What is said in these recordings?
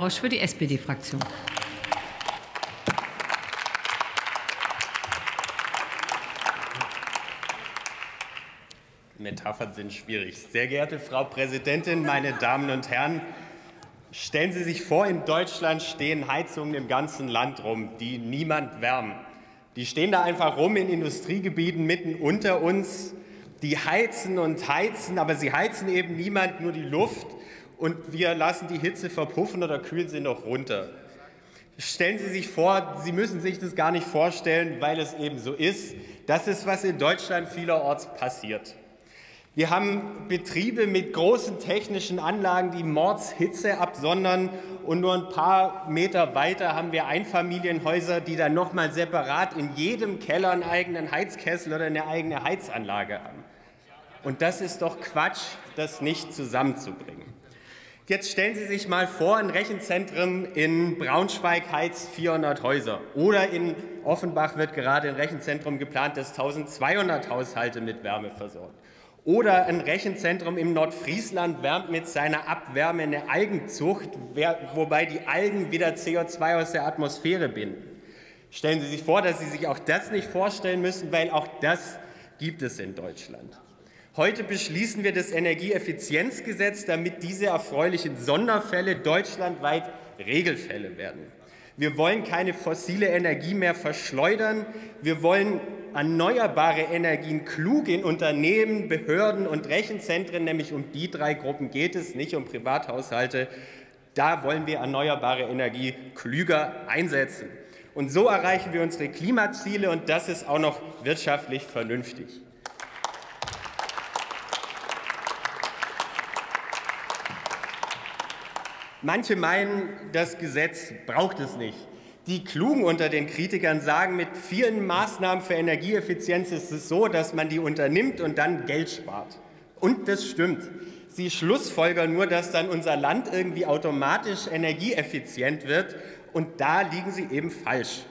Rausch für die SPD-Fraktion. Metaphern sind schwierig. Sehr geehrte Frau Präsidentin, meine Damen und Herren, stellen Sie sich vor, in Deutschland stehen Heizungen im ganzen Land rum, die niemand wärmen. Die stehen da einfach rum in Industriegebieten mitten unter uns. Die heizen und heizen, aber sie heizen eben niemand, nur die Luft und wir lassen die Hitze verpuffen oder kühlen sie noch runter. Stellen Sie sich vor, Sie müssen sich das gar nicht vorstellen, weil es eben so ist. Das ist, was in Deutschland vielerorts passiert. Wir haben Betriebe mit großen technischen Anlagen, die Mordshitze absondern. Und nur ein paar Meter weiter haben wir Einfamilienhäuser, die dann nochmal separat in jedem Keller einen eigenen Heizkessel oder eine eigene Heizanlage haben. Und das ist doch Quatsch, das nicht zusammenzubringen. Jetzt stellen Sie sich mal vor, ein Rechenzentrum in Braunschweig heizt 400 Häuser. Oder in Offenbach wird gerade ein Rechenzentrum geplant, das 1200 Haushalte mit Wärme versorgt. Oder ein Rechenzentrum im Nordfriesland wärmt mit seiner Abwärme eine Algenzucht, wobei die Algen wieder CO2 aus der Atmosphäre binden. Stellen Sie sich vor, dass Sie sich auch das nicht vorstellen müssen, weil auch das gibt es in Deutschland. Heute beschließen wir das Energieeffizienzgesetz, damit diese erfreulichen Sonderfälle deutschlandweit Regelfälle werden. Wir wollen keine fossile Energie mehr verschleudern. Wir wollen erneuerbare Energien klug in Unternehmen, Behörden und Rechenzentren, nämlich um die drei Gruppen geht es, nicht um Privathaushalte. Da wollen wir erneuerbare Energie klüger einsetzen. Und so erreichen wir unsere Klimaziele, und das ist auch noch wirtschaftlich vernünftig. Manche meinen, das Gesetz braucht es nicht. Die Klugen unter den Kritikern sagen, mit vielen Maßnahmen für Energieeffizienz ist es so, dass man die unternimmt und dann Geld spart. Und das stimmt. Sie schlussfolgern nur, dass dann unser Land irgendwie automatisch energieeffizient wird. Und da liegen sie eben falsch.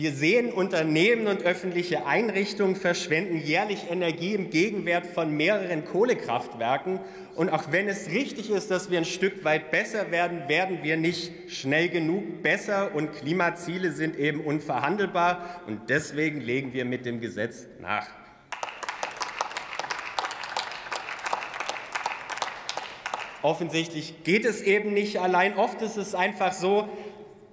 Wir sehen, Unternehmen und öffentliche Einrichtungen verschwenden jährlich Energie im Gegenwert von mehreren Kohlekraftwerken. Und auch wenn es richtig ist, dass wir ein Stück weit besser werden, werden wir nicht schnell genug besser. Und Klimaziele sind eben unverhandelbar. Und deswegen legen wir mit dem Gesetz nach. Offensichtlich geht es eben nicht allein. Oft ist es einfach so,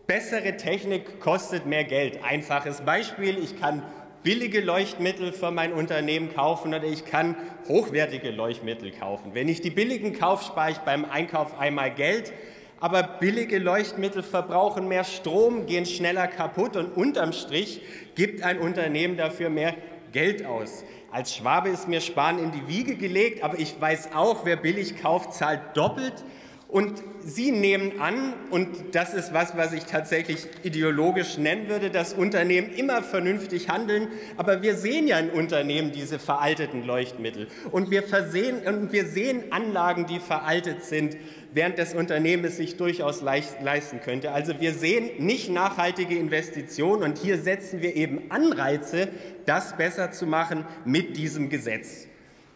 Bessere Technik kostet mehr Geld. Einfaches Beispiel, ich kann billige Leuchtmittel für mein Unternehmen kaufen oder ich kann hochwertige Leuchtmittel kaufen. Wenn ich die billigen kaufe, spare ich beim Einkauf einmal Geld, aber billige Leuchtmittel verbrauchen mehr Strom, gehen schneller kaputt und unterm Strich gibt ein Unternehmen dafür mehr Geld aus. Als Schwabe ist mir Sparen in die Wiege gelegt, aber ich weiß auch, wer billig kauft, zahlt doppelt. Und Sie nehmen an, und das ist was, was ich tatsächlich ideologisch nennen würde, dass Unternehmen immer vernünftig handeln. Aber wir sehen ja in Unternehmen diese veralteten Leuchtmittel. Und wir, versehen, und wir sehen Anlagen, die veraltet sind, während das Unternehmen es sich durchaus leisten könnte. Also wir sehen nicht nachhaltige Investitionen. Und hier setzen wir eben Anreize, das besser zu machen mit diesem Gesetz.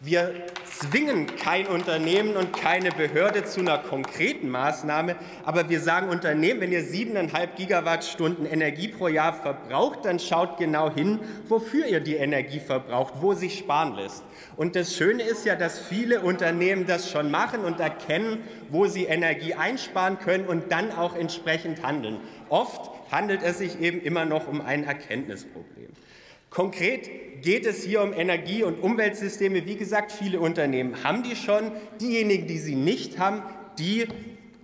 Wir zwingen kein Unternehmen und keine Behörde zu einer konkreten Maßnahme, aber wir sagen Unternehmen, wenn ihr siebeneinhalb Gigawattstunden Energie pro Jahr verbraucht, dann schaut genau hin, wofür ihr die Energie verbraucht, wo sich sparen lässt. Und das Schöne ist ja, dass viele Unternehmen das schon machen und erkennen, wo sie Energie einsparen können und dann auch entsprechend handeln. Oft handelt es sich eben immer noch um ein Erkenntnisproblem. Konkret geht es hier um Energie- und Umweltsysteme. Wie gesagt, viele Unternehmen haben die schon. Diejenigen, die sie nicht haben, die,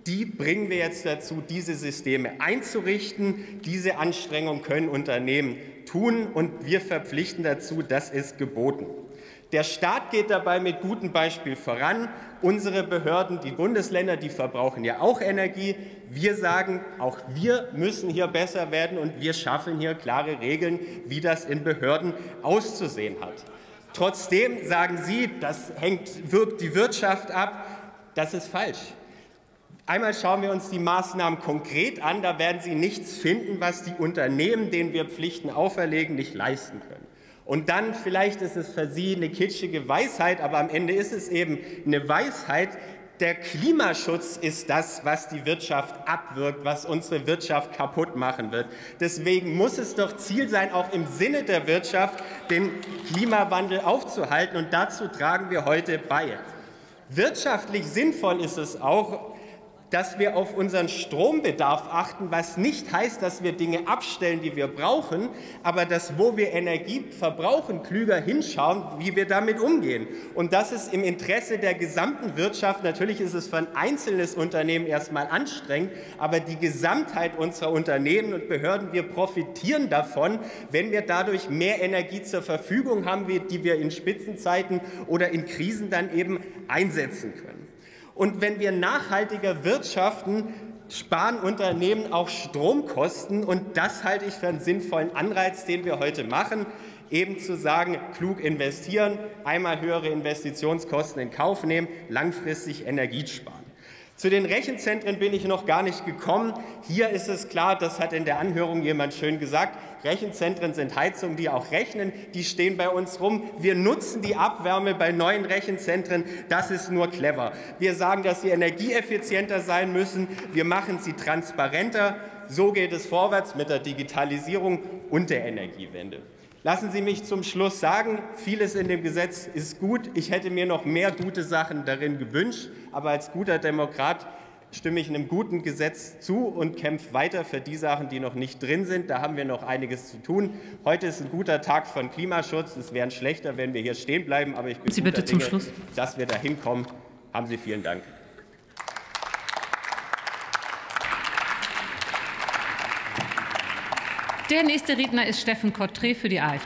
die bringen wir jetzt dazu, diese Systeme einzurichten. Diese Anstrengung können Unternehmen tun und wir verpflichten dazu, das ist geboten. Der Staat geht dabei mit gutem Beispiel voran. Unsere Behörden, die Bundesländer, die verbrauchen ja auch Energie. Wir sagen, auch wir müssen hier besser werden und wir schaffen hier klare Regeln, wie das in Behörden auszusehen hat. Trotzdem sagen Sie, das hängt, wirkt die Wirtschaft ab. Das ist falsch. Einmal schauen wir uns die Maßnahmen konkret an. Da werden Sie nichts finden, was die Unternehmen, denen wir Pflichten auferlegen, nicht leisten können. Und dann, vielleicht ist es für Sie eine kitschige Weisheit, aber am Ende ist es eben eine Weisheit, Der Klimaschutz ist das, was die Wirtschaft abwirkt, was unsere Wirtschaft kaputt machen wird. Deswegen muss es doch Ziel sein, auch im Sinne der Wirtschaft den Klimawandel aufzuhalten. Und dazu tragen wir heute bei. Wirtschaftlich sinnvoll ist es auch, dass wir auf unseren Strombedarf achten, was nicht heißt, dass wir Dinge abstellen, die wir brauchen, aber dass, wo wir Energie verbrauchen, klüger hinschauen, wie wir damit umgehen. Und das ist im Interesse der gesamten Wirtschaft. Natürlich ist es für ein einzelnes Unternehmen erstmal anstrengend, aber die Gesamtheit unserer Unternehmen und Behörden, wir profitieren davon, wenn wir dadurch mehr Energie zur Verfügung haben, die wir in Spitzenzeiten oder in Krisen dann eben einsetzen können. Und wenn wir nachhaltiger wirtschaften, sparen Unternehmen auch Stromkosten. Und das halte ich für einen sinnvollen Anreiz, den wir heute machen, eben zu sagen, klug investieren, einmal höhere Investitionskosten in Kauf nehmen, langfristig Energie sparen. Zu den Rechenzentren bin ich noch gar nicht gekommen. Hier ist es klar, das hat in der Anhörung jemand schön gesagt, Rechenzentren sind Heizungen, die auch rechnen, die stehen bei uns rum. Wir nutzen die Abwärme bei neuen Rechenzentren, das ist nur clever. Wir sagen, dass sie energieeffizienter sein müssen, wir machen sie transparenter. So geht es vorwärts mit der Digitalisierung und der Energiewende. Lassen Sie mich zum Schluss sagen, vieles in dem Gesetz ist gut. Ich hätte mir noch mehr gute Sachen darin gewünscht, aber als guter Demokrat stimme ich einem guten Gesetz zu und kämpfe weiter für die Sachen, die noch nicht drin sind. Da haben wir noch einiges zu tun. Heute ist ein guter Tag von Klimaschutz. Es wäre schlechter, wenn wir hier stehen bleiben, aber ich bin Sie bitte Dinge, zum Schluss. dass wir da hinkommen. Haben Sie vielen Dank. Der nächste Redner ist Steffen Kottré für die AfD.